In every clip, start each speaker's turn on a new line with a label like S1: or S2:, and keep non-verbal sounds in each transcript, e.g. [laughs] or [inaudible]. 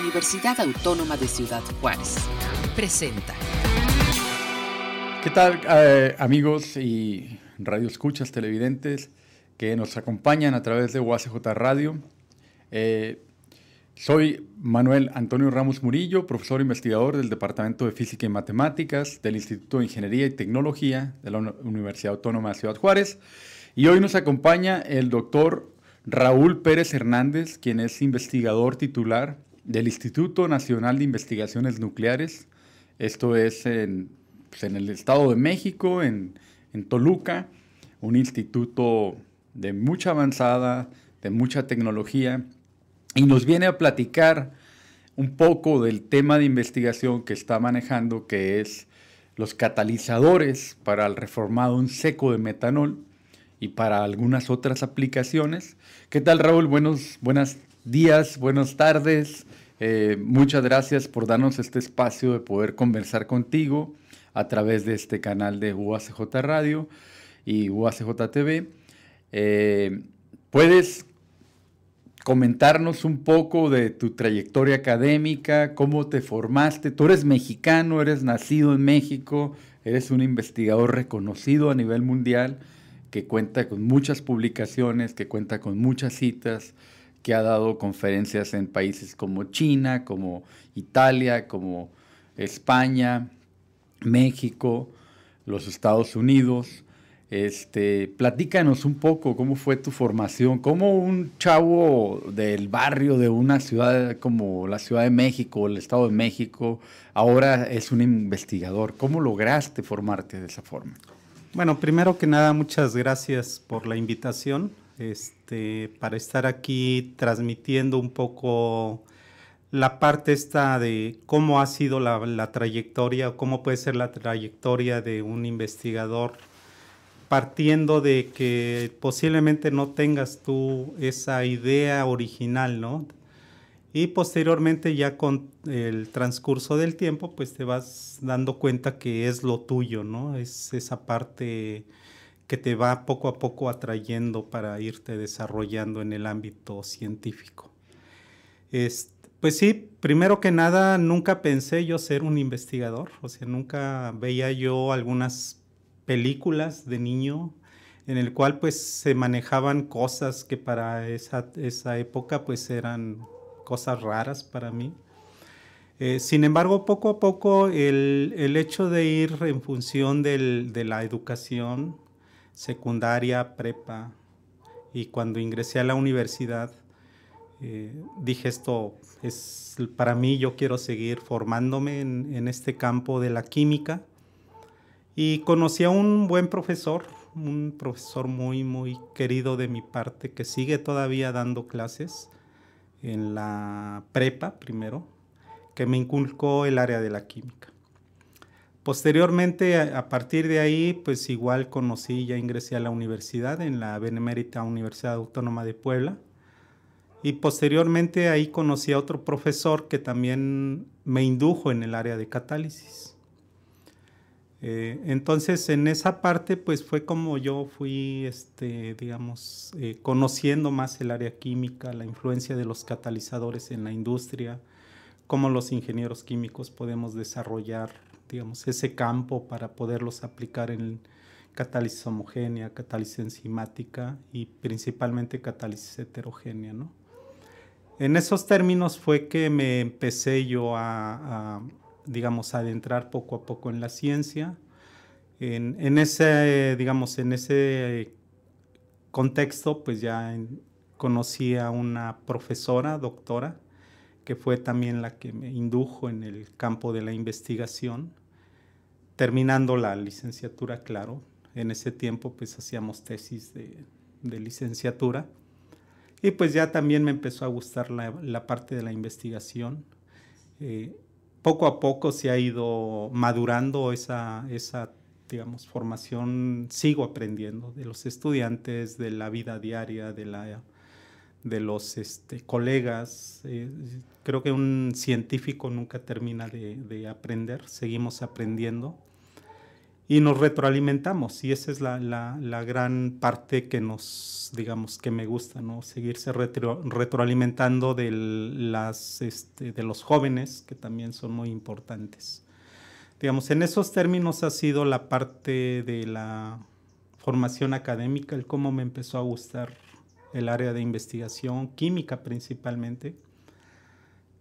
S1: Universidad Autónoma de Ciudad Juárez. Presenta.
S2: ¿Qué tal eh, amigos y radio escuchas televidentes que nos acompañan a través de UACJ Radio? Eh, soy Manuel Antonio Ramos Murillo, profesor investigador del Departamento de Física y Matemáticas del Instituto de Ingeniería y Tecnología de la Universidad Autónoma de Ciudad Juárez. Y hoy nos acompaña el doctor Raúl Pérez Hernández, quien es investigador titular del Instituto Nacional de Investigaciones Nucleares. Esto es en, pues, el Estado de México, en, en Toluca, un instituto de mucha avanzada, de mucha tecnología, y nos viene a platicar un poco del tema de investigación que está manejando, que es los catalizadores para el reformado en seco de metanol y para algunas otras aplicaciones. ¿Qué tal Raúl? Buenos buenos días, buenas tardes. Eh, muchas gracias por darnos este espacio de poder conversar contigo a través de este canal de UACJ Radio y UACJ TV. Eh, ¿Puedes comentarnos un poco de tu trayectoria académica, cómo te formaste? Tú eres mexicano, eres nacido en México, eres un investigador reconocido a nivel mundial que cuenta con muchas publicaciones, que cuenta con muchas citas, que ha dado conferencias en países como China, como Italia, como España, México, los Estados Unidos. Este, platícanos un poco cómo fue tu formación, cómo un chavo del barrio de una ciudad como la Ciudad de México el Estado de México ahora es un investigador. ¿Cómo lograste formarte de esa forma?
S3: Bueno, primero que nada, muchas gracias por la invitación este, para estar aquí transmitiendo un poco la parte esta de cómo ha sido la, trayectoria o cómo puede ser la trayectoria de un investigador partiendo de que posiblemente no tengas tú esa idea original, ¿no? Y posteriormente ya con el transcurso del tiempo, pues te vas dando cuenta que es lo tuyo, ¿no? Es esa parte que te va poco a poco atrayendo para irte desarrollando en el ámbito científico. pues sí, primero que nada, nunca pensé yo ser un investigador, o sea, nunca veía yo algunas películas de niño en el cual pues se manejaban cosas que para esa, esa época pues eran cosas raras para mí. Eh, sin embargo, poco a poco el, el hecho de ir en función del, de la educación secundaria, prepa, y cuando ingresé a la universidad, eh, dije esto es para mí, yo quiero seguir formándome en, en, este campo de la química. Y conocí a un buen profesor, un profesor muy, muy querido de mi parte, que sigue todavía dando clases en la prepa primero, que me inculcó el área de la química. Posteriormente, a partir de ahí, pues igual conocí, ya ingresé a la universidad, en la Benemérita Universidad Autónoma de Puebla. Y posteriormente ahí conocí a otro profesor que también me indujo en el área de catálisis. Eh, entonces, en esa parte, pues fue como yo fui, este, digamos, eh, conociendo más el área química, la influencia de los catalizadores en la industria, cómo los ingenieros químicos podemos desarrollar, digamos, ese campo para poderlos aplicar en catálisis homogénea, catálisis enzimática y principalmente catálisis heterogénea, ¿no? En esos términos fue que me empecé yo a digamos, adentrar poco a poco en la ciencia. En, ese, digamos, en ese contexto, pues ya conocí a una profesora, doctora, que fue también la que me indujo en el campo de la investigación, terminando la licenciatura, claro. En ese tiempo, pues hacíamos tesis de, licenciatura. Y pues ya también me empezó a gustar la, parte de la investigación. Eh, poco a poco se ha ido madurando esa, esa, digamos, formación. Sigo aprendiendo de los estudiantes, de la vida diaria, de, la, de los este, colegas. Eh, creo que un científico nunca termina de, de, aprender, seguimos aprendiendo. y nos retroalimentamos y esa es la, la, gran parte que nos, digamos, que me gusta, ¿no? Seguirse retroalimentando de, las, este, de los jóvenes, que también son muy importantes. Digamos, en esos términos ha sido la parte de la formación académica, el cómo me empezó a gustar el área de investigación, química principalmente.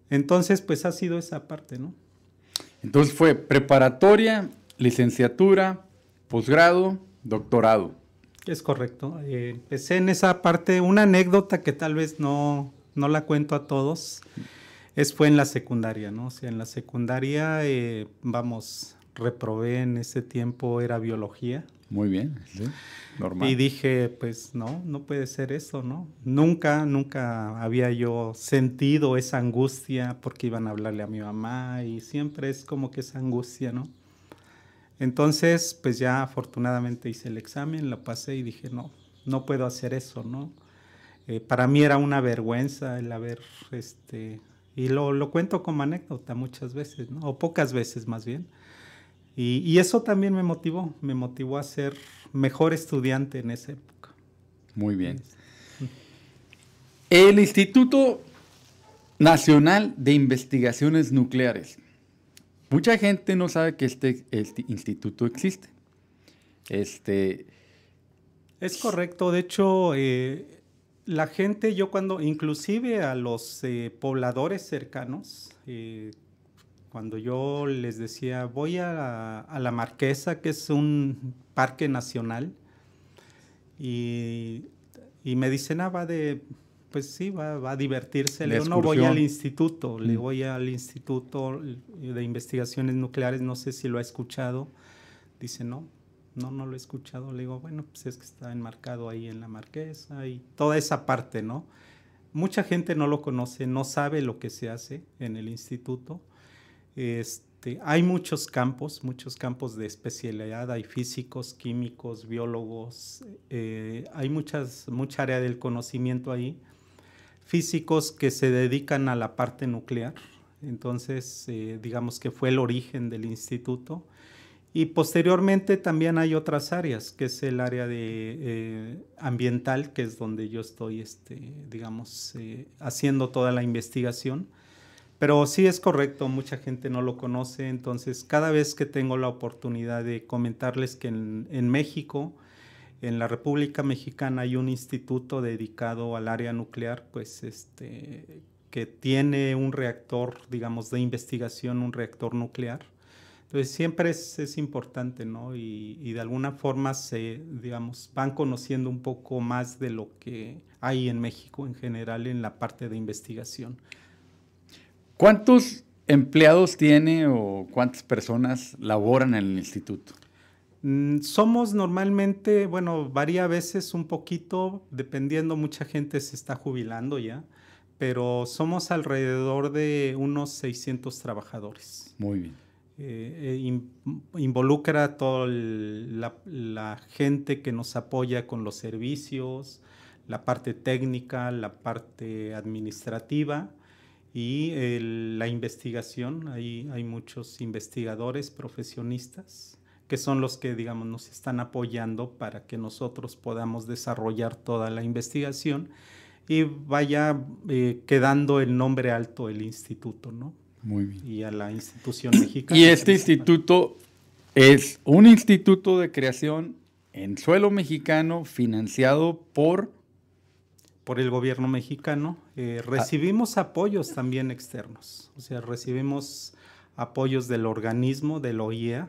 S3: Entonces, pues ha sido esa parte, ¿no?
S2: Entonces fue preparatoria, licenciatura, posgrado, doctorado.
S3: Es correcto. Eh, empecé en esa parte, una anécdota que tal vez no, no la cuento a todos, es fue en la secundaria, ¿no? O sea, en la secundaria, eh, vamos, reprobé en ese tiempo, era biología.
S2: Muy bien, sí, normal.
S3: Y dije, pues no, no puede ser eso, ¿no? Nunca, nunca había yo sentido esa angustia porque iban a hablarle a mi mamá y siempre es como que esa angustia, ¿no? Entonces, pues ya afortunadamente hice el examen, lo pasé y dije, no, no puedo hacer eso, ¿no? Eh, para mí era una vergüenza el haber, este, y lo, lo cuento como anécdota muchas veces, ¿no? O pocas veces más bien y, eso también me motivó, me motivó a ser mejor estudiante en esa época.
S2: Muy bien. El Instituto Nacional de Investigaciones Nucleares. Mucha gente no sabe que este, este instituto existe. Este,
S3: es correcto. De hecho, eh, la gente, yo cuando, inclusive a los eh, pobladores cercanos, eh, cuando yo les decía, voy a, la Marquesa, que es un parque nacional, y, me dicen, ah, va de, pues sí, va, a divertirse. Le digo, no, voy al instituto, le mm. voy al Instituto de Investigaciones Nucleares, no sé si lo ha escuchado. Dice, no, no, no lo he escuchado. Le digo, bueno, pues es que está enmarcado ahí en la Marquesa y toda esa parte, ¿no? Mucha gente no lo conoce, no sabe lo que se hace en el instituto. Este, hay muchos campos, muchos campos de especialidad, hay físicos, químicos, biólogos, eh, hay muchas, mucha área del conocimiento ahí. Físicos que se dedican a la parte nuclear, entonces eh, digamos que fue el origen del instituto. Y posteriormente también hay otras áreas, que es el área de eh, ambiental, que es donde yo estoy, este, digamos, haciendo toda la investigación pero sí es correcto, mucha gente no lo conoce, entonces cada vez que tengo la oportunidad de comentarles que en, México, en la República Mexicana hay un instituto dedicado al área nuclear, pues este, que tiene un reactor, digamos, de investigación, un reactor nuclear. Entonces siempre es, importante, ¿no? Y, y, de alguna forma se, digamos, van conociendo un poco más de lo que hay en México en general en la parte de investigación.
S2: ¿Cuántos empleados tiene o cuántas personas laboran en el instituto?
S3: Mm, somos normalmente, bueno, varía a veces un poquito, dependiendo, mucha gente se está jubilando ya, pero somos alrededor de unos 600 trabajadores.
S2: Muy bien.
S3: Eh, eh, involucra a toda la, gente que nos apoya con los servicios, la parte técnica, la parte administrativa y la investigación, hay, hay muchos investigadores profesionistas que son los que, digamos, nos están apoyando para que nosotros podamos desarrollar toda la investigación y vaya eh, quedando el nombre alto el instituto, ¿no?
S2: Muy bien.
S3: Y a la institución mexicana.
S2: Y este instituto es un instituto de creación en suelo mexicano financiado por
S3: por el gobierno mexicano. Eh, ah. recibimos apoyos también externos, o sea, recibimos apoyos del organismo, del OIEA,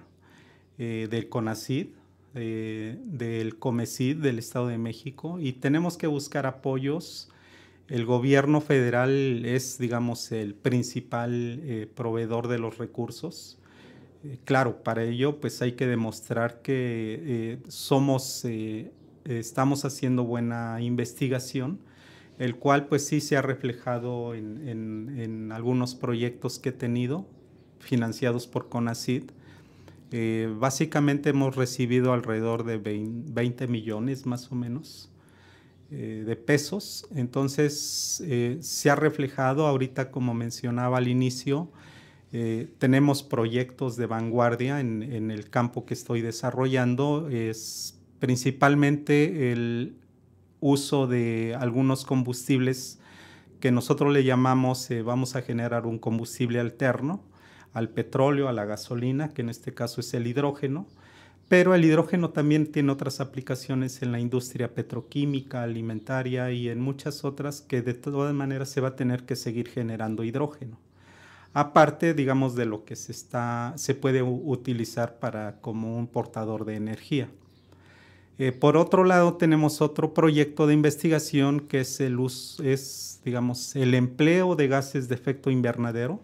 S3: eh, del CONACID, eh, del COMECID del Estado de México y tenemos que buscar apoyos. El gobierno federal es, digamos, el principal proveedor de los recursos. claro, para ello, pues hay que demostrar que somos estamos haciendo buena investigación, el cual pues sí se ha reflejado en, algunos proyectos que he tenido financiados por CONACID. Eh, básicamente hemos recibido alrededor de 20 millones más o menos eh, de pesos. Entonces eh, se ha reflejado ahorita, como mencionaba al inicio, tenemos proyectos de vanguardia en, el campo que estoy desarrollando. Es principalmente el uso de algunos combustibles que nosotros le llamamos, eh, vamos a generar un combustible alterno al petróleo, a la gasolina, que en este caso es el hidrógeno. Pero el hidrógeno también tiene otras aplicaciones en la industria petroquímica, alimentaria y en muchas otras que de todas maneras se va a tener que seguir generando hidrógeno aparte, digamos, de lo que se, está, se puede utilizar para, como un portador de energía. Eh, por otro lado, tenemos otro proyecto de investigación que es el, es, digamos, el empleo de gases de efecto invernadero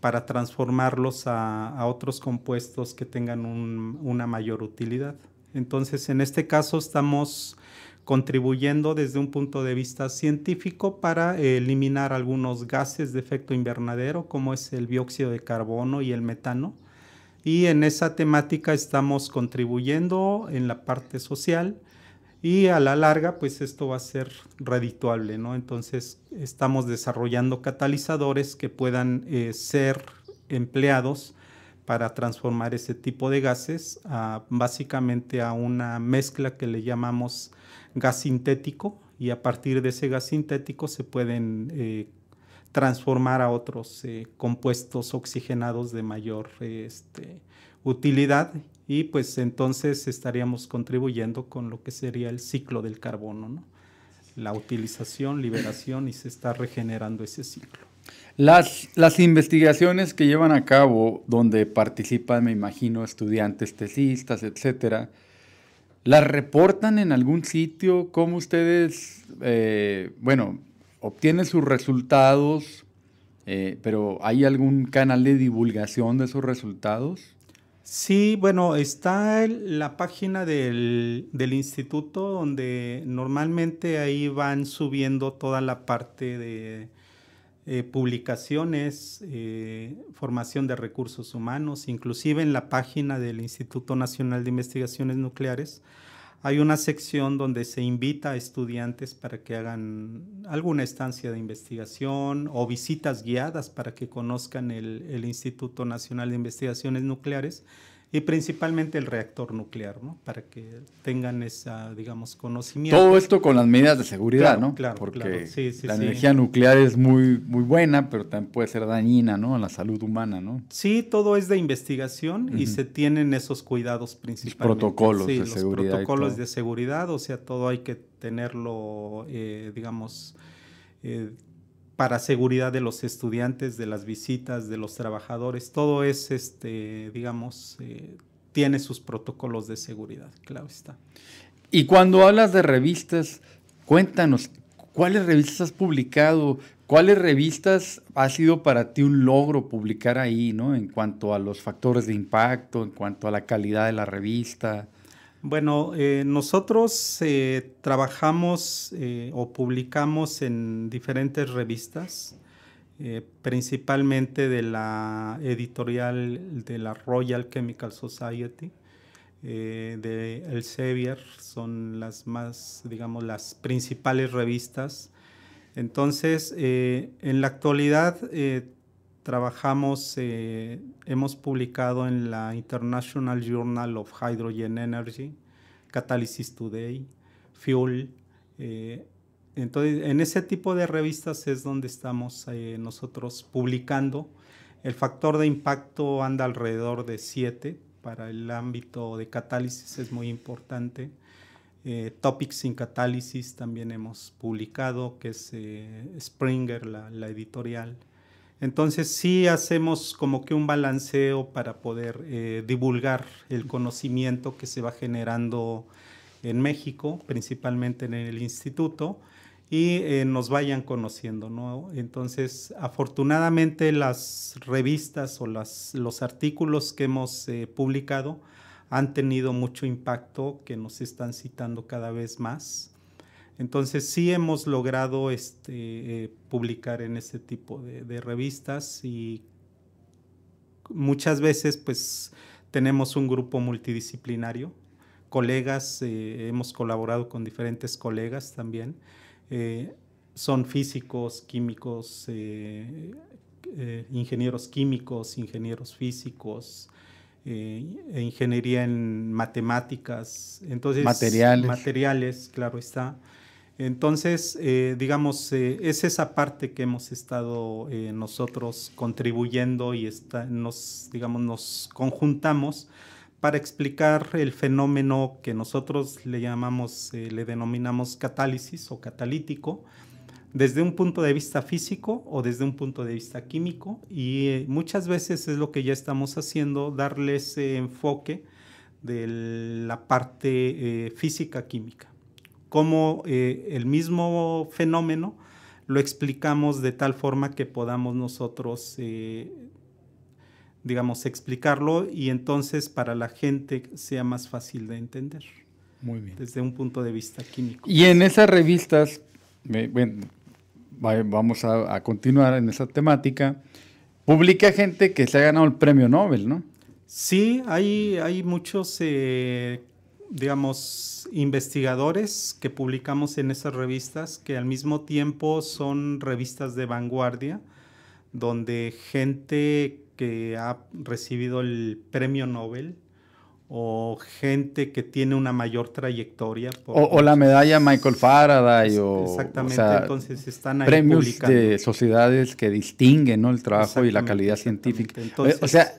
S3: para transformarlos a, otros compuestos que tengan una mayor utilidad. Entonces, en este caso estamos contribuyendo desde un punto de vista científico para eliminar algunos gases de efecto invernadero, como es el dióxido de carbono y el metano. Y en esa temática estamos contribuyendo en la parte social y a la larga, pues esto va a ser redituable, ¿no? Entonces, estamos desarrollando catalizadores que puedan eh, ser empleados para transformar ese tipo de gases básicamente a una mezcla que le llamamos gas sintético y a partir de ese gas sintético se pueden eh, transformar a otros eh, compuestos oxigenados de mayor este, utilidad y pues entonces estaríamos contribuyendo con lo que sería el ciclo del carbono, la utilización, liberación y se está regenerando ese ciclo.
S2: Las, investigaciones que llevan a cabo, donde participan, me imagino, estudiantes tesistas, etcétera, ¿Las reportan en algún sitio? ¿Cómo ustedes, eh, bueno, obtienen sus resultados? Eh, pero ¿hay algún canal de divulgación de esos resultados?
S3: Sí, bueno, está la página del, instituto donde normalmente ahí van subiendo toda la parte de eh, publicaciones, formación de recursos humanos, inclusive en la página del Instituto Nacional de Investigaciones Nucleares hay una sección donde se invita a estudiantes para que hagan alguna estancia de investigación o visitas guiadas para que conozcan el, el Instituto Nacional de Investigaciones Nucleares y principalmente el reactor nuclear, ¿no? Para que tengan esa, digamos, conocimiento.
S2: Todo esto con las medidas de seguridad, ¿no? Claro, Porque la energía nuclear es muy, muy buena, pero también puede ser dañina, ¿no? A la salud humana, ¿no?
S3: Sí, todo es de investigación y se tienen esos cuidados principalmente.
S2: Los protocolos de seguridad.
S3: Los protocolos de seguridad, o sea, todo hay que tenerlo, eh, digamos, eh, para seguridad de los estudiantes, de las visitas, de los trabajadores, todo es, este, digamos, eh, tiene sus protocolos de seguridad, claro está.
S2: Y cuando hablas de revistas, cuéntanos, ¿cuáles revistas has publicado? ¿Cuáles revistas ha sido para ti un logro publicar ahí, ¿no? En cuanto a los factores de impacto, en cuanto a la calidad de la revista.
S3: Bueno, eh, nosotros eh, trabajamos eh, o publicamos en diferentes revistas, principalmente de la editorial de la Royal Chemical Society, de Elsevier, son las más, digamos, las principales revistas. Entonces, en la actualidad trabajamos, eh, hemos publicado en la International Journal of Hydrogen Energy, Catalysis Today, Fuel. Eh, entonces, en ese tipo de revistas es donde estamos eh, nosotros publicando. El factor de impacto anda alrededor de 7 para el ámbito de catálisis, es muy importante. Topics in Catálisis también hemos publicado, que es Springer, la editorial. Entonces sí hacemos como que un balanceo para poder eh, divulgar el conocimiento que se va generando en México, principalmente en el instituto, y eh, nos vayan conociendo, ¿no? Entonces, afortunadamente las revistas o las, los artículos que hemos eh, publicado han tenido mucho impacto, que nos están citando cada vez más. Entonces sí hemos logrado este, eh, publicar en ese tipo de, revistas y muchas veces pues tenemos un grupo multidisciplinario, colegas, eh, hemos colaborado con diferentes colegas también, eh, son físicos, químicos, eh, ingenieros químicos, ingenieros físicos, e ingeniería en matemáticas, entonces
S2: materiales,
S3: materiales claro está. Entonces, digamos, es esa parte que hemos estado nosotros contribuyendo y nos, digamos, nos conjuntamos para explicar el fenómeno que nosotros le llamamos, eh, le denominamos catálisis o catalítico, desde un punto de vista físico o desde un punto de vista químico. Y eh, muchas veces es lo que ya estamos haciendo, darle ese enfoque de la parte eh, química, como el mismo fenómeno lo explicamos de tal forma que podamos nosotros digamos, explicarlo y entonces para la gente sea más fácil de entender.
S2: Muy bien.
S3: Desde un punto de vista químico.
S2: Y en esas revistas, bueno, vamos a, continuar en esa temática, publica gente que se ha ganado el premio Nobel, ¿no?
S3: Sí, hay, hay muchos, eh, digamos, investigadores que publicamos en esas revistas que al mismo tiempo son revistas de vanguardia, donde gente que ha recibido el premio Nobel o gente que tiene una mayor trayectoria.
S2: o, la medalla Michael Faraday o...
S3: Exactamente, entonces están ahí
S2: Premios de sociedades que distinguen el trabajo y la calidad científica. o sea,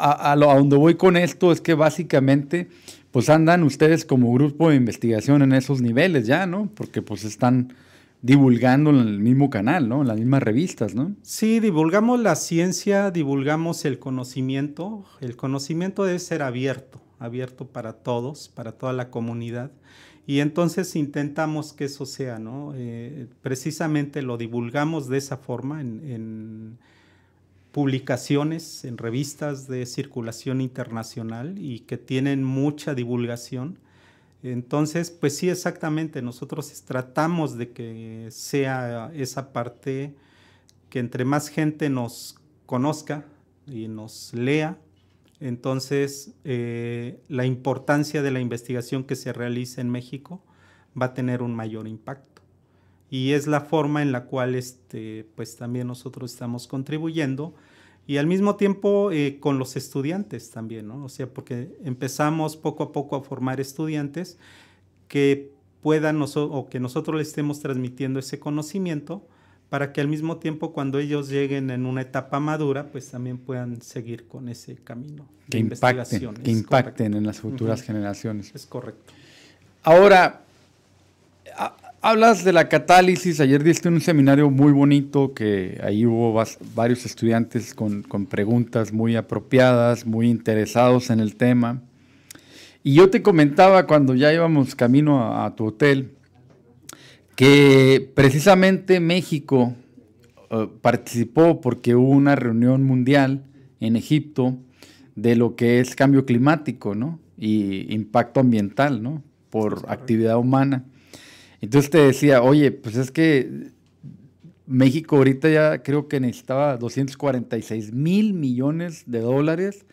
S2: a, a, lo, donde voy con esto es que básicamente pues andan ustedes como grupo de investigación en esos niveles ya, ¿no? Porque pues están divulgando en el mismo canal, ¿no? En las mismas revistas, ¿no?
S3: Sí, divulgamos la ciencia, divulgamos el conocimiento. El conocimiento debe ser abierto, abierto para todos, para toda la comunidad. Y entonces intentamos que eso sea, ¿no? Eh, precisamente lo divulgamos de esa forma en publicaciones, en revistas de circulación internacional y que tienen mucha divulgación entonces, pues sí, exactamente, nosotros tratamos de que sea esa parte que entre más gente nos conozca y nos lea, entonces eh, la importancia de la investigación que se realiza en México va a tener un mayor impacto. Y es la forma en la cual este, pues también nosotros estamos contribuyendo y al mismo tiempo eh, con los estudiantes también, ¿no? O sea, porque empezamos poco a poco a formar estudiantes que puedan o que nosotros les estemos transmitiendo ese conocimiento para que al mismo tiempo cuando ellos lleguen en una etapa madura, pues también puedan seguir con ese camino
S2: que de impacten, Que impacten en las futuras generaciones.
S3: Es correcto.
S2: Ahora, Hablas de la catálisis, ayer diste un seminario muy bonito que ahí hubo varios estudiantes con, preguntas muy apropiadas, muy interesados en el tema. Y yo te comentaba cuando ya íbamos camino a, tu hotel que precisamente México eh, participó porque hubo una reunión mundial en Egipto de lo que es cambio climático, ¿no? Y impacto ambiental, ¿no? Por actividad humana. Entonces te decía, oye, pues es que México ahorita ya creo que necesitaba 246 mil millones de dólares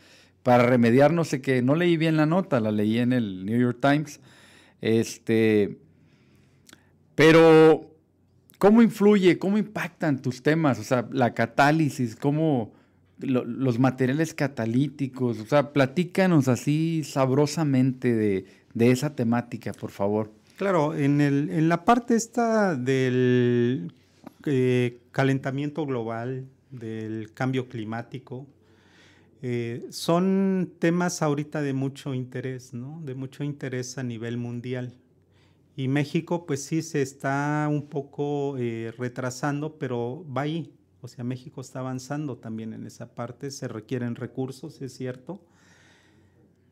S2: para remediar no sé qué. No leí bien la nota, la leí en el New York Times. Este, pero, ¿cómo influye, cómo impactan tus temas? O sea, la catálisis, cómo los materiales catalíticos. O sea, platícanos así sabrosamente de, de esa temática, por favor.
S3: Claro, en, el, en la parte esta del eh, calentamiento global, del cambio climático, eh, son temas ahorita de mucho interés, ¿no? De mucho interés a nivel mundial. Y México, pues sí, se está un poco eh, retrasando, pero va ahí. O sea, México está avanzando también en esa parte, se requieren recursos, es cierto,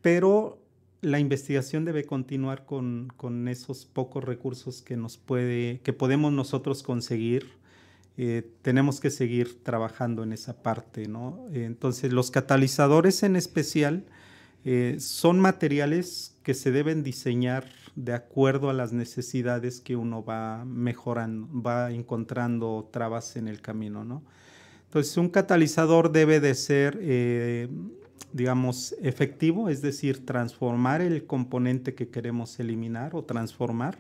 S3: pero la investigación debe continuar con, esos pocos recursos que nos puede, que podemos nosotros conseguir. Eh, tenemos que seguir trabajando en esa parte, ¿no? Entonces, los catalizadores en especial eh, son materiales que se deben diseñar de acuerdo a las necesidades que uno va mejorando, va encontrando trabas en el camino, ¿no? Entonces, un catalizador debe de ser eh, digamos, efectivo, es decir, transformar el componente que queremos eliminar o transformar.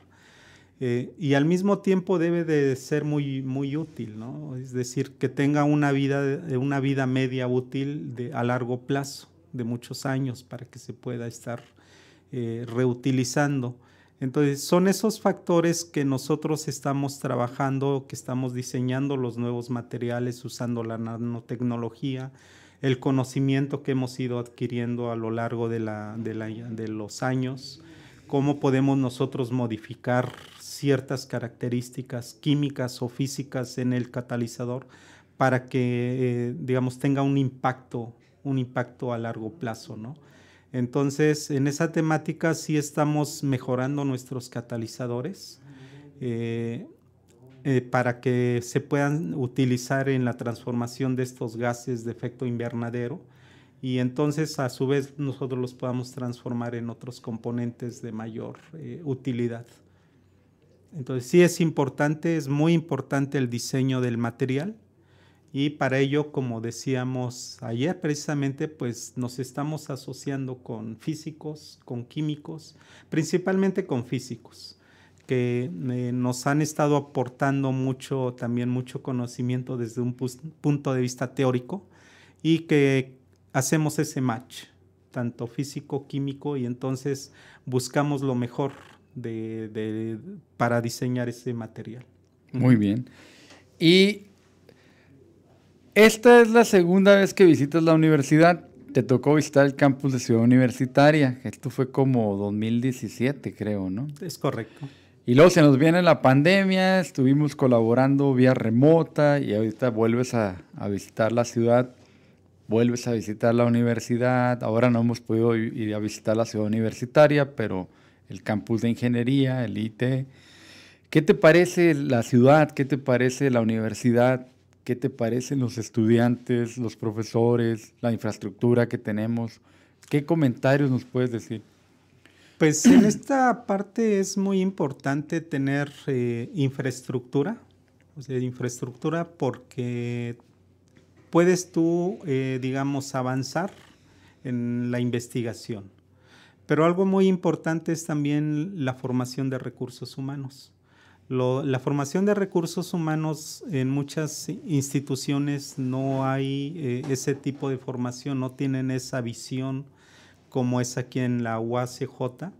S3: Eh, y al mismo tiempo debe de ser muy, muy útil, ¿no? Es decir, que tenga una vida, una vida media útil a largo plazo, de muchos años, para que se pueda estar eh, reutilizando. Entonces, son esos factores que nosotros estamos trabajando, que estamos diseñando los nuevos materiales usando la nanotecnología, el conocimiento que hemos ido adquiriendo a lo largo de, la, de, los años, cómo podemos nosotros modificar ciertas características químicas o físicas en el catalizador para que, eh, digamos, tenga un impacto, un impacto a largo plazo, ¿no? Entonces, en esa temática sí estamos mejorando nuestros catalizadores eh, eh, para que se puedan utilizar en la transformación de estos gases de efecto invernadero y entonces a su vez nosotros los podamos transformar en otros componentes de mayor utilidad. Entonces sí es importante, es muy importante el diseño del material y para ello, como decíamos ayer precisamente, pues nos estamos asociando con físicos, con químicos, principalmente con físicos que eh, nos han estado aportando mucho, también mucho conocimiento desde un punto de vista teórico y que hacemos ese match, tanto físico, químico, y entonces buscamos lo mejor de, para diseñar ese material.
S2: Muy bien. Y esta es la segunda vez que visitas la universidad. Te tocó visitar el campus de Ciudad Universitaria. Esto fue como 2017, creo, ¿no?
S3: Es correcto.
S2: Y luego se nos viene la pandemia, estuvimos colaborando vía remota y ahorita vuelves a, visitar la ciudad, vuelves a visitar la universidad. Ahora no hemos podido ir a visitar la ciudad universitaria, pero el campus de ingeniería, el IT. ¿Qué te parece la ciudad? ¿Qué te parece la universidad? ¿Qué te parecen los estudiantes, los profesores, la infraestructura que tenemos? ¿Qué comentarios nos puedes decir?
S3: Pues en esta parte es muy importante tener eh, infraestructura, o sea, infraestructura porque puedes tú, eh, digamos, avanzar en la investigación. Pero algo muy importante es también la formación de recursos humanos. la formación de recursos humanos en muchas instituciones no hay eh, ese tipo de formación, no tienen esa visión como es aquí en la UACJ,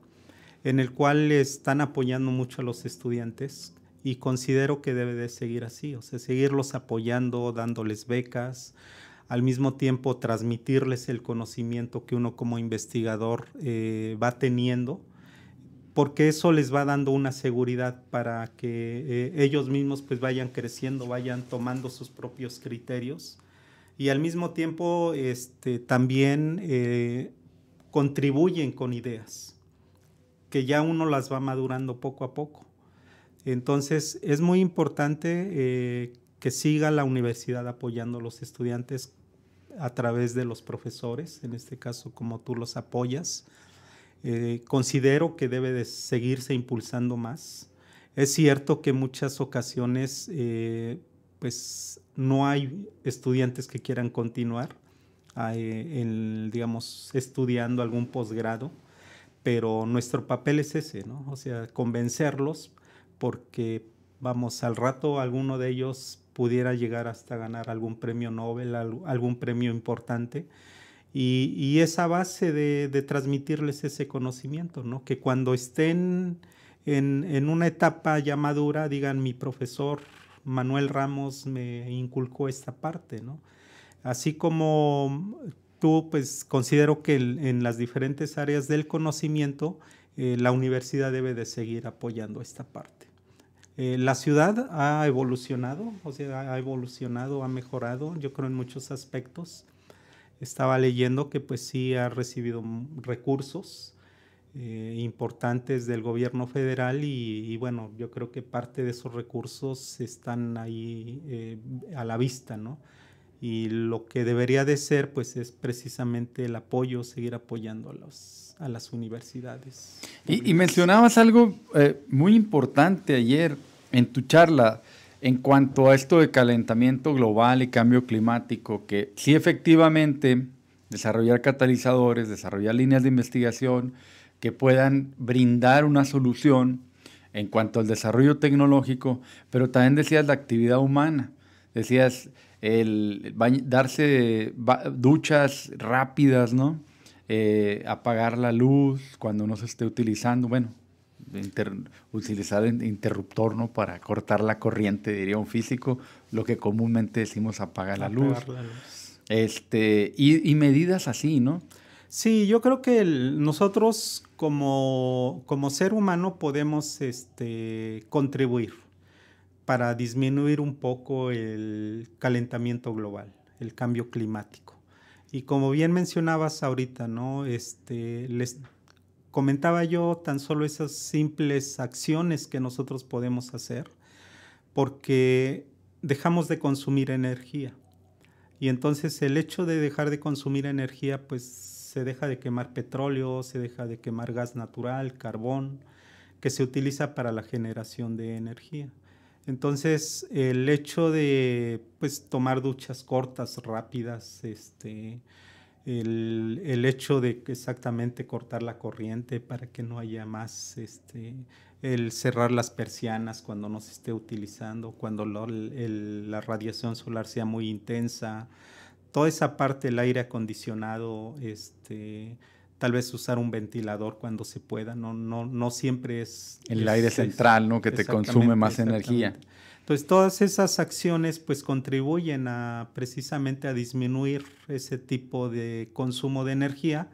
S3: en el cual están apoyando mucho a los estudiantes y considero que debe de seguir así, o sea, seguirlos apoyando, dándoles becas, al mismo tiempo transmitirles el conocimiento que uno como investigador eh, va teniendo, porque eso les va dando una seguridad para que eh, ellos mismos pues vayan creciendo, vayan tomando sus propios criterios. Y al mismo tiempo este, también eh, contribuyen con ideas que ya uno las va madurando poco a poco. Entonces es muy importante que siga la universidad apoyando a los estudiantes a través de los profesores, en este caso como tú los apoyas. Eh, considero que debe de seguirse impulsando más. Es cierto que muchas ocasiones eh, pues no hay estudiantes que quieran continuar eh, digamos, estudiando algún posgrado, pero nuestro papel es ese, ¿no? O sea, convencerlos porque, vamos, al rato alguno de ellos pudiera llegar hasta ganar algún premio Nobel, algún premio importante. Y, esa base de, transmitirles ese conocimiento, ¿no? Que cuando estén en, una etapa ya madura, digan, mi profesor Manuel Ramos me inculcó esta parte, ¿no? Así como tú, pues considero que en las diferentes áreas del conocimiento, eh, la universidad debe de seguir apoyando esta parte. Eh, la ciudad ha evolucionado, o sea, ha evolucionado, ha mejorado, yo creo en muchos aspectos. Estaba leyendo que pues sí ha recibido recursos eh, importantes del gobierno federal y, bueno, yo creo que parte de esos recursos están ahí a la vista, ¿no? Y lo que debería de ser pues es precisamente el apoyo, seguir apoyando a los a las universidades.
S2: Y, mencionabas algo eh, muy importante ayer en tu charla en cuanto a esto de calentamiento global y cambio climático, que sí efectivamente desarrollar catalizadores, desarrollar líneas de investigación que puedan brindar una solución en cuanto al desarrollo tecnológico, pero también decías la actividad humana, decías el darse duchas rápidas, ¿no? Eh, apagar la luz cuando no se esté utilizando, bueno, utilizar el interruptor, ¿no? Para cortar la corriente, diría un físico, lo que comúnmente decimos apagar la luz. Este, y, medidas así, ¿no?
S3: Sí, yo creo que nosotros como, como, ser humano podemos este, contribuir para disminuir un poco el calentamiento global, el cambio climático. Y como bien mencionabas ahorita, ¿no? Este, les comentaba yo tan solo esas simples acciones que nosotros podemos hacer porque dejamos de consumir energía. Y entonces el hecho de dejar de consumir energía, pues se deja de quemar petróleo, se deja de quemar gas natural, carbón, que se utiliza para la generación de energía. Entonces, el hecho de pues, tomar duchas cortas, rápidas, este, el, hecho de exactamente cortar la corriente para que no haya más, este, el cerrar las persianas cuando no se esté utilizando, cuando la radiación solar sea muy intensa, toda esa parte del aire acondicionado, este, tal vez usar un ventilador cuando se pueda, no, no, no siempre es...
S2: El aire central, ¿no? Que te consume más energía.
S3: Entonces, todas esas acciones pues contribuyen a precisamente a disminuir ese tipo de consumo de energía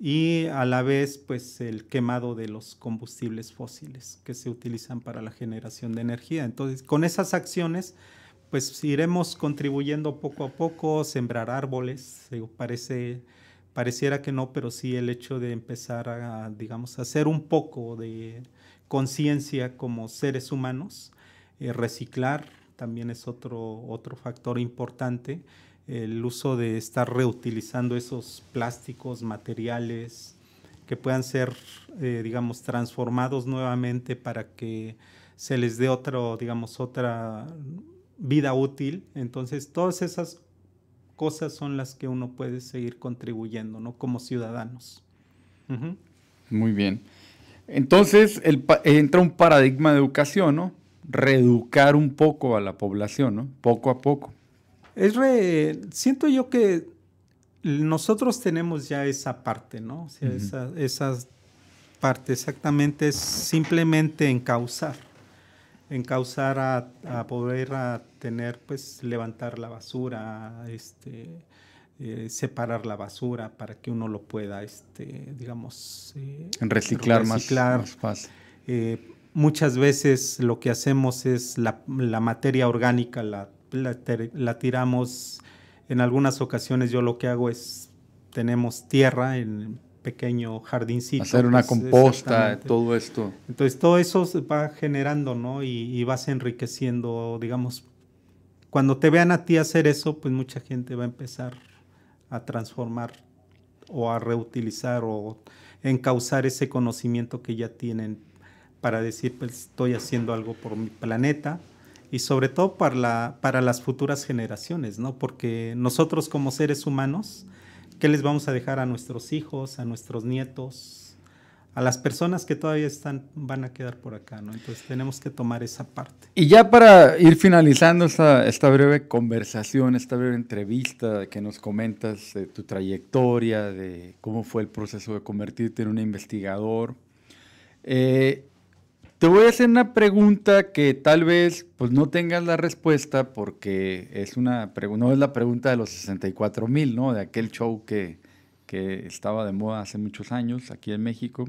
S3: y a la vez pues el quemado de los combustibles fósiles que se utilizan para la generación de energía. Entonces, con esas acciones pues iremos contribuyendo poco a poco, sembrar árboles, parece pareciera que no, pero sí el hecho de empezar a digamos hacer un poco de conciencia como seres humanos eh, reciclar también es otro, otro factor importante. El uso de estar reutilizando esos plásticos, materiales que puedan ser, eh, digamos, transformados nuevamente para que se les dé otro, digamos, otra vida útil. Entonces, todas esas cosas son las que uno puede seguir contribuyendo, ¿no? Como ciudadanos.
S2: Muy bien. Entonces, entra un paradigma de educación, ¿no? reeducar un poco a la población, ¿no? Poco a poco.
S3: Es re, siento yo que nosotros tenemos ya esa parte, ¿no? O sea, esa, parte exactamente es simplemente encauzar, encauzar a, a poder a tener, pues, levantar la basura, este, eh, separar la basura para que uno lo pueda, este, digamos,
S2: eh, reciclar, Más, fácil.
S3: Eh, muchas veces lo que hacemos es la, materia orgánica, la, la, tiramos. En algunas ocasiones yo lo que hago es, tenemos tierra en pequeño jardincito.
S2: Hacer una pues, composta, todo esto.
S3: Entonces todo eso va generando, ¿no? Y, y, vas enriqueciendo, digamos, cuando te vean a ti hacer eso, pues mucha gente va a empezar a transformar o a reutilizar o encauzar ese conocimiento que ya tienen para decir, pues estoy haciendo algo por mi planeta y sobre todo para, la, para las futuras generaciones, ¿no? Porque nosotros como seres humanos, ¿qué les vamos a dejar a nuestros hijos, a nuestros nietos, a las personas que todavía están, van a quedar por acá, ¿no? Entonces tenemos que tomar esa parte.
S2: Y ya para ir finalizando esta, breve conversación, esta breve entrevista que nos comentas de tu trayectoria, de cómo fue el proceso de convertirte en un investigador, eh, te voy a hacer una pregunta que tal vez pues, no tengas la respuesta porque es una no es la pregunta de los 64 mil, ¿no? De aquel show que, que estaba de moda hace muchos años aquí en México.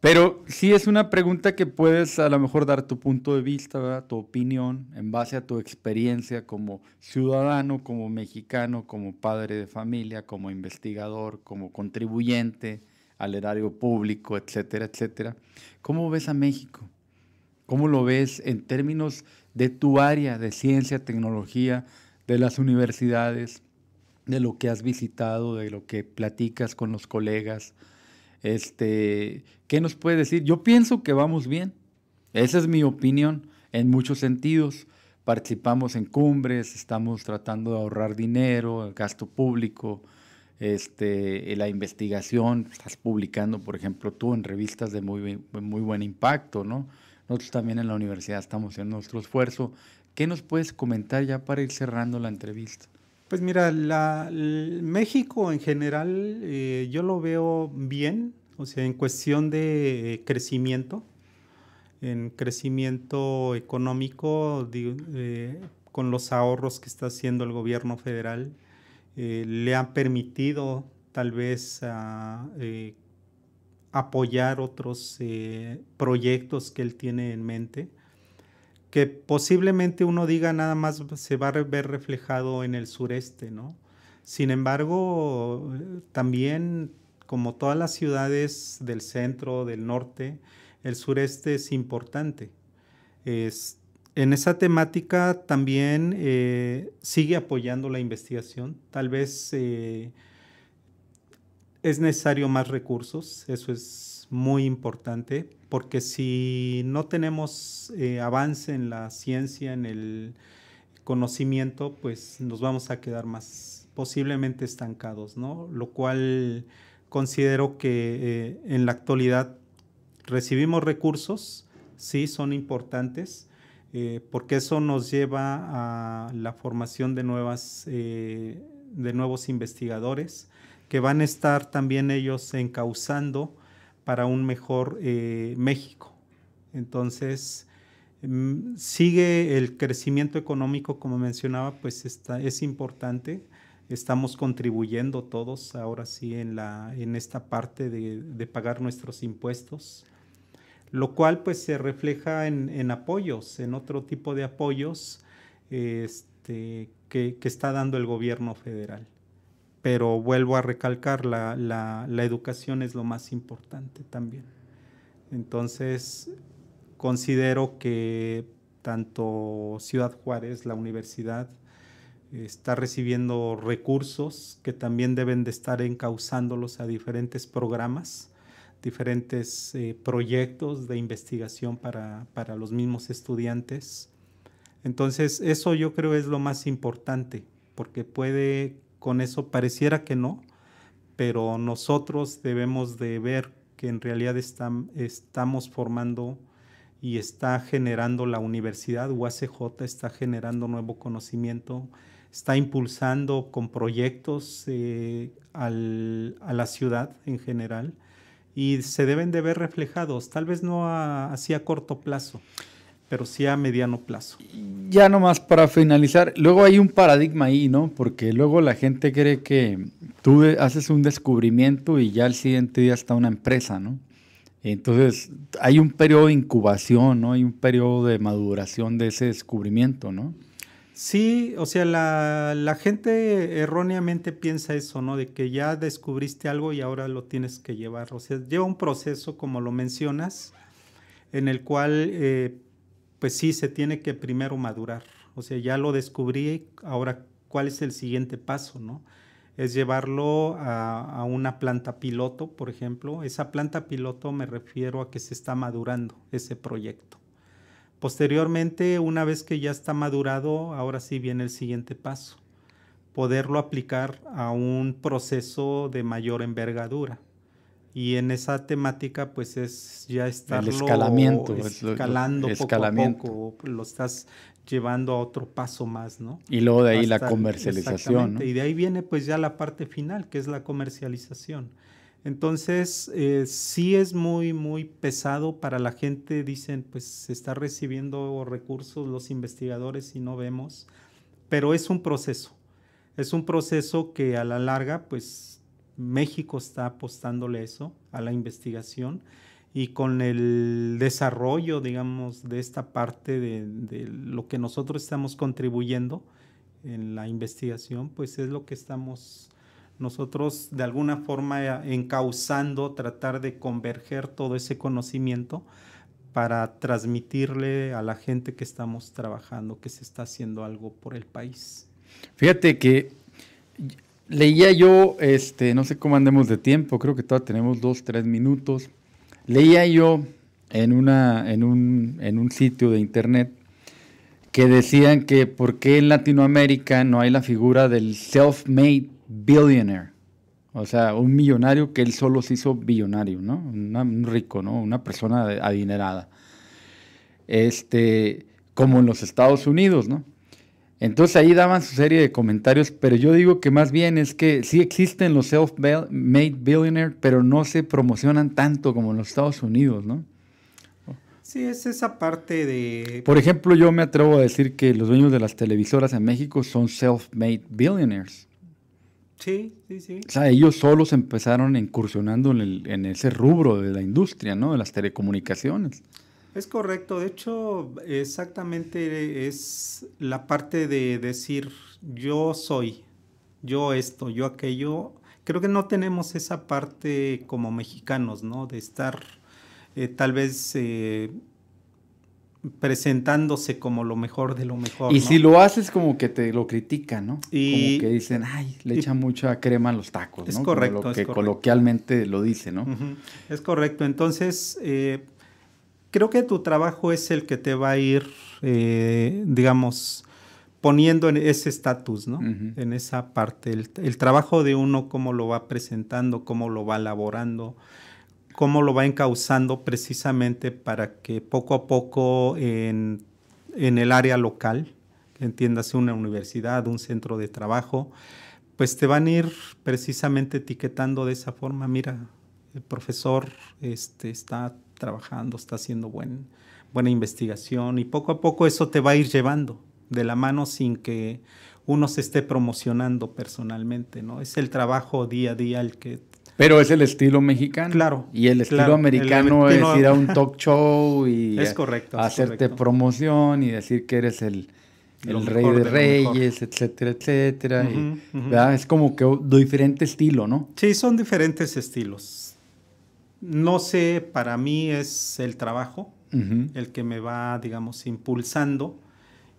S2: Pero sí es una pregunta que puedes a lo mejor dar tu punto de vista, tu opinión, en base a tu experiencia como ciudadano, como mexicano, como padre de familia, como investigador, como contribuyente al erario público, etcétera, etcétera. ¿Cómo ves a México? ¿Cómo lo ves en términos de tu área de ciencia, tecnología, de las universidades, de lo que has visitado, de lo que platicas con los colegas? Este, ¿Qué nos puede decir? Yo pienso que vamos bien. Esa es mi opinión en muchos sentidos. Participamos en cumbres, estamos tratando de ahorrar dinero, gasto público, este, la investigación, estás publicando, por ejemplo, tú en revistas de muy, muy buen impacto, ¿no? Nosotros también en la universidad estamos haciendo nuestro esfuerzo. ¿Qué nos puedes comentar ya para ir cerrando la entrevista?
S3: Pues mira, la, México en general eh, yo lo veo bien, o sea, en cuestión de eh, crecimiento, en crecimiento económico, eh, con los ahorros que está haciendo el gobierno federal, le han permitido tal vez ah, apoyar otros proyectos que él tiene en mente que posiblemente uno diga nada más se va a ver reflejado en el sureste, ¿no? Sin embargo, también como todas las ciudades del centro, del norte, el sureste es importante. Es, en esa temática también eh, sigue apoyando la investigación. Tal vez eh, es necesario más recursos, eso es muy importante, porque si no tenemos eh, avance en la ciencia, en el conocimiento, pues nos vamos a quedar más posiblemente estancados, ¿no? Lo cual considero que en la actualidad recibimos recursos, sí, son importantes, eh, porque eso nos lleva a la formación de, nuevas, de nuevos investigadores que van a estar también ellos encauzando para un mejor eh, México. Entonces, mm, sigue el crecimiento económico, como mencionaba, pues está, es importante. Estamos contribuyendo todos ahora sí en, la, en esta parte de, pagar nuestros impuestos, lo cual pues se refleja en, apoyos, en otro tipo de apoyos este, que está dando el gobierno federal pero vuelvo a recalcar, la, la, educación es lo más importante también. Entonces, considero que tanto Ciudad Juárez, la universidad, está recibiendo recursos que también deben de estar encauzándolos a diferentes programas, diferentes eh, proyectos de investigación para, para los mismos estudiantes. Entonces, eso yo creo es lo más importante, porque puede con eso pareciera que no, pero nosotros debemos de ver que en realidad estamos formando y está generando la universidad, UACJ está generando nuevo conocimiento, está impulsando con proyectos eh, a la ciudad en general y se deben de ver reflejados, tal vez no así a corto plazo, pero sí a mediano plazo.
S2: Ya nomás para finalizar, luego hay un paradigma ahí, ¿no? Porque luego la gente cree que tú haces un descubrimiento y ya al siguiente día está una empresa, ¿no? Entonces hay un periodo de incubación, ¿no? Hay un periodo de maduración de ese descubrimiento, ¿no?
S3: Sí, o sea, la, la gente erróneamente piensa eso, ¿no? De que ya descubriste algo y ahora lo tienes que llevar. O sea, lleva un proceso, como lo mencionas, en el cual eh, pues sí se tiene que primero madurar. O sea, ya lo descubrí, ahora cuál es el siguiente paso, ¿no? Es llevarlo a, una planta piloto, por ejemplo. Esa planta piloto me refiero a que se está madurando ese proyecto. Posteriormente, una vez que ya está madurado, ahora sí viene el siguiente paso, poderlo aplicar a un proceso de mayor envergadura y en esa temática pues es ya estarlo
S2: escalamiento,
S3: escalando poco a poco, lo estás llevando a otro paso más, ¿no?
S2: Y luego de ahí la comercialización.
S3: Y de ahí viene pues ya la parte final, que es la comercialización. Entonces, eh, sí es muy, muy pesado para la gente, dicen, pues se está recibiendo recursos los investigadores y no vemos, pero es un proceso, es un proceso que a la larga, pues México está apostándole eso, a la investigación, y con el desarrollo, digamos, de esta parte de, lo que nosotros estamos contribuyendo en la investigación, pues es lo que estamos nosotros de alguna forma encauzando, tratar de converger todo ese conocimiento para transmitirle a la gente que estamos trabajando, que se está haciendo algo por el país.
S2: Fíjate que Leía yo, este, no sé cómo andemos de tiempo, creo que todavía tenemos dos, tres minutos. Leía yo en, una, en, un, en un sitio de internet que decían que por qué en Latinoamérica no hay la figura del self-made billionaire. O sea, un millonario que él solo se hizo billonario, ¿no? un rico, ¿no? Una persona adinerada. Este, como en los Estados Unidos, ¿no? Entonces ahí daban su serie de comentarios, pero yo digo que más bien es que sí existen los self-made billionaires, pero no se promocionan tanto como en los Estados Unidos, ¿no?
S3: Sí, es esa parte de...
S2: Por ejemplo, yo me atrevo a decir que los dueños de las televisoras en México son self-made billionaires.
S3: Sí, sí, sí.
S2: O sea, ellos solos empezaron incursionando en, en ese rubro de la industria, ¿no? De las telecomunicaciones.
S3: Es correcto, de hecho, exactamente es la parte de decir yo soy, yo esto, yo aquello. Creo que no tenemos esa parte como mexicanos, ¿no? De estar eh, tal vez eh, presentándose como lo mejor de lo mejor.
S2: Y si lo haces como que te lo critican, ¿no? Y, como que dicen, ay, le echan mucha crema a los tacos,
S3: es Correcto,
S2: lo que coloquialmente lo dice, ¿no?
S3: Es correcto. Entonces, eh, creo que tu trabajo es el que te va a ir, eh, digamos, poniendo en ese estatus, ¿no? En esa parte. El, trabajo de uno, cómo lo va presentando, cómo lo va elaborando, cómo lo va encauzando precisamente para que poco a poco en, el área local, entiéndase una universidad, un centro de trabajo, pues te van a ir precisamente etiquetando de esa forma. Mira, el profesor este, está trabajando, está haciendo buen, buena investigación y poco a poco eso te va a ir llevando de la mano sin que uno se esté promocionando personalmente, ¿no? Es el trabajo día a día el que...
S2: Pero es el estilo mexicano.
S3: Claro.
S2: Y el estilo americano es ir a un [laughs] talk show y
S3: es correcto,
S2: hacerte promoción y decir que eres el, el rey de, reyes, etcétera, etcétera. Es como que diferente estilo, ¿no?
S3: Sí, son diferentes estilos no sé, para mí es el trabajo el que me va, digamos, impulsando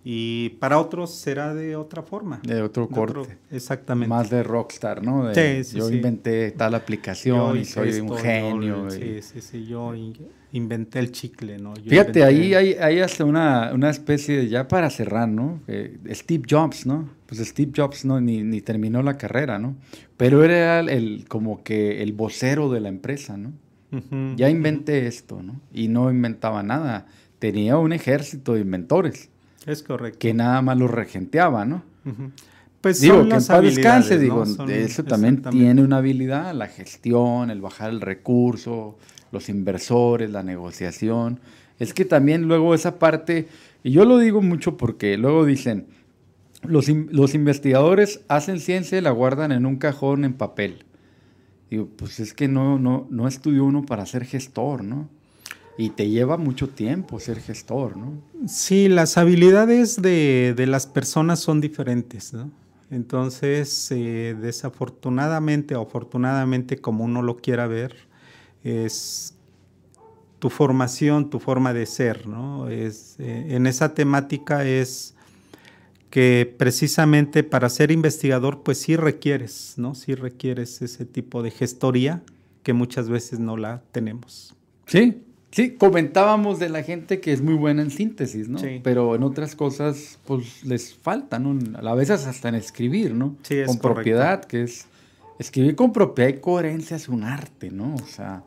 S3: y para otros será de otra forma.
S2: De otro corte.
S3: exactamente.
S2: Más de rockstar, ¿no?
S3: sí, sí,
S2: yo inventé tal aplicación y soy un genio.
S3: sí, sí, sí, yo inventé el chicle, ¿no?
S2: Fíjate, ahí hay, hay hasta una, una, especie de, ya para cerrar, ¿no? Steve Jobs, ¿no? Pues Steve Jobs no, ni, ni terminó la carrera, ¿no? Pero era el, como que el vocero de la empresa, ¿no? ya inventé esto, ¿no? Y no inventaba nada. Tenía un ejército de inventores.
S3: Es correcto.
S2: Que nada más lo regenteaba, ¿no?
S3: Pues
S2: digo, que en paz descanse, digo, eso también tiene una habilidad, la gestión, el bajar el recurso, los inversores, la negociación. Es que también luego esa parte, y yo lo digo mucho porque luego dicen, los, los investigadores hacen ciencia y la guardan en un cajón en papel. Digo, pues es que no, no, no estudió uno para ser gestor, ¿no? Y te lleva mucho tiempo ser gestor, ¿no?
S3: Sí, las habilidades de, las personas son diferentes, ¿no? Entonces, eh, desafortunadamente o afortunadamente, como uno lo quiera ver, es tu formación, tu forma de ser, ¿no? Es, eh, en esa temática es que precisamente para ser investigador, pues sí requieres, ¿no? Sí requieres ese tipo de gestoría que muchas veces no la tenemos.
S2: Sí, sí, comentábamos de la gente que es muy buena en síntesis, ¿no? Sí. Pero en otras cosas, pues les falta, ¿no? A veces hasta en escribir, ¿no?
S3: Sí, es
S2: Con propiedad, que es... Escribir con propiedad y coherencia es un arte, ¿no? O sea...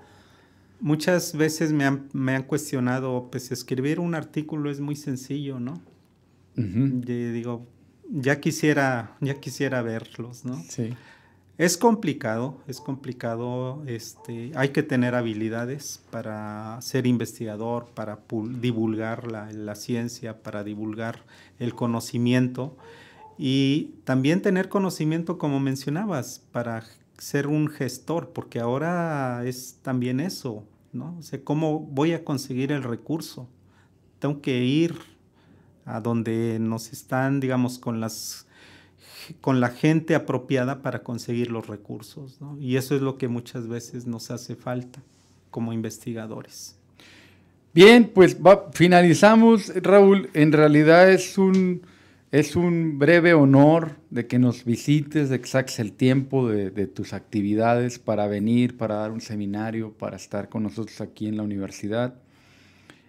S3: Muchas veces me han, me han cuestionado, pues escribir un artículo es muy sencillo, ¿no? digo, ya quisiera, ya quisiera verlos, ¿no?
S2: Sí.
S3: Es complicado, es complicado, este, hay que tener habilidades para ser investigador, para divulgar la, ciencia, para divulgar el conocimiento y también tener conocimiento, como mencionabas, para ser un gestor, porque ahora es también eso, ¿no? O sea, ¿cómo voy a conseguir el recurso? Tengo que ir a donde nos están, digamos, con las con la gente apropiada para conseguir los recursos. Y eso es lo que muchas veces nos hace falta como investigadores.
S2: Bien, pues finalizamos, Raúl. En realidad es un, es un breve honor de que nos visites, de que el tiempo de, de tus actividades para venir, para dar un seminario, para estar con nosotros aquí en la universidad.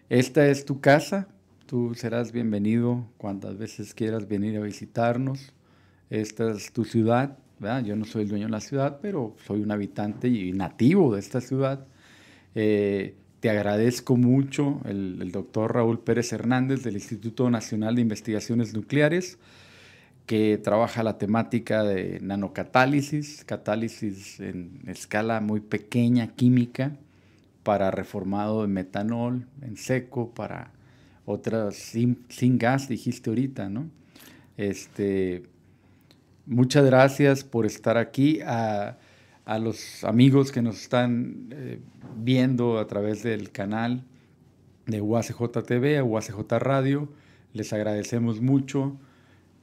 S2: Esta es tu casa, Tú serás bienvenido cuantas veces quieras venir a visitarnos. Esta es tu ciudad Yo no soy el dueño de la ciudad, pero soy un habitante y nativo de esta ciudad. Eh, te agradezco mucho el, doctor Raúl Pérez Hernández del Instituto Nacional de Investigaciones Nucleares, que trabaja la temática de nanocatálisis, catálisis en escala muy pequeña química para reformado de metanol en seco, para otras sin, gas, dijiste ahorita, ¿no? Este, muchas gracias por estar aquí. A, los amigos que nos están eh, viendo a través del canal de UACJ TV, a UACJ Radio. Les agradecemos mucho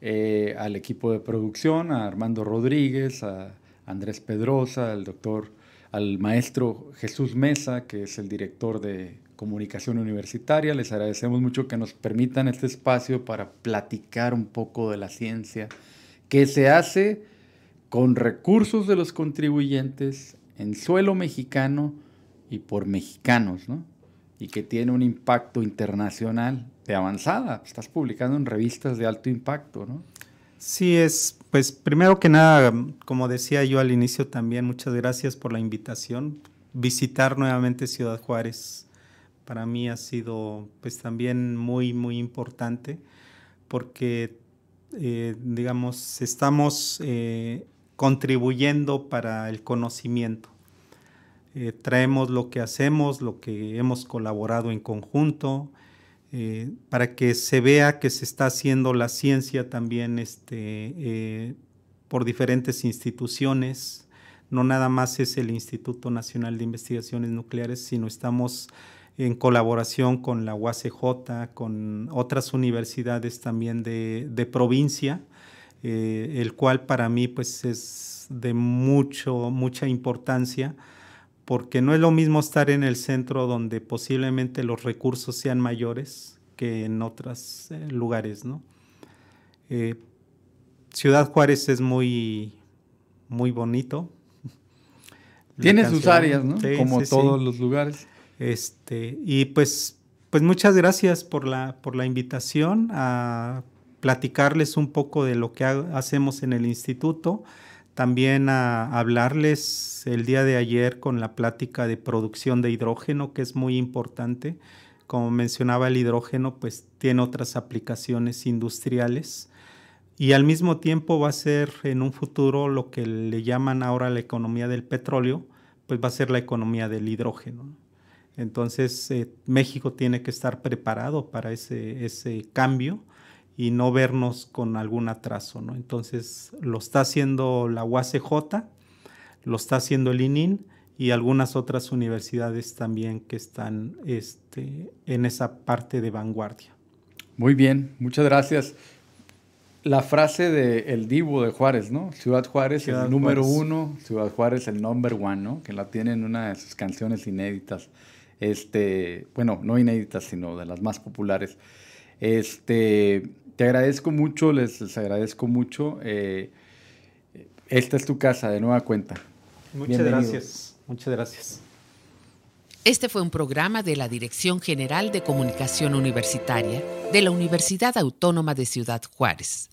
S2: eh, al equipo de producción, a Armando Rodríguez, a Andrés Pedrosa, al doctor, al maestro Jesús Mesa, que es el director de comunicación universitaria. Les agradecemos mucho que nos permitan este espacio para platicar un poco de la ciencia que se hace con recursos de los contribuyentes en suelo mexicano y por mexicanos, ¿no? Y que tiene un impacto internacional de avanzada. Estás publicando en revistas de alto impacto, ¿no?
S3: Sí, es, pues primero que nada, como decía yo al inicio también, muchas gracias por la invitación. Visitar nuevamente Ciudad Juárez para mí ha sido pues también muy, muy importante porque, eh, digamos, estamos eh, contribuyendo para el conocimiento. Eh, traemos lo que hacemos, lo que hemos colaborado en conjunto, para que se vea que se está haciendo la ciencia también este, por diferentes instituciones. No nada más es el Instituto Nacional de Investigaciones Nucleares, sino estamos en colaboración con la UACJ, con otras universidades también de, de provincia, eh, el cual para mí pues es de mucho, mucha importancia, porque no es lo mismo estar en el centro donde posiblemente los recursos sean mayores que en otros eh, lugares, ¿no? Eh, Ciudad Juárez es muy, muy bonito.
S2: Tiene sus áreas, ¿no? Como todos los lugares.
S3: Este, y pues, pues muchas gracias por la, por la invitación a platicarles un poco de lo que hacemos en el instituto, también a hablarles el día de ayer con la plática de producción de hidrógeno, que es muy importante. Como mencionaba, el hidrógeno pues tiene otras aplicaciones industriales y al mismo tiempo va a ser en un futuro lo que le llaman ahora la economía del petróleo, pues va a ser la economía del hidrógeno. Entonces eh, México tiene que estar preparado para ese, ese cambio y no vernos con algún atraso, ¿no? Entonces lo está haciendo la UACJ, lo está haciendo el ININ y algunas otras universidades también que están este, en esa parte de vanguardia.
S2: Muy bien, muchas gracias. La frase de El Divo de Juárez, ¿no? Ciudad Juárez, el número uno, Ciudad Juárez, el number one, ¿no? Que la tiene en una de sus canciones inéditas. Este, bueno, no inéditas, sino de las más populares. Este, te agradezco mucho, les, agradezco mucho. Eh, esta es tu casa, de nueva cuenta.
S3: Muchas gracias, muchas gracias.
S1: Este fue un programa de la Dirección General de Comunicación Universitaria de la Universidad Autónoma de Ciudad Juárez.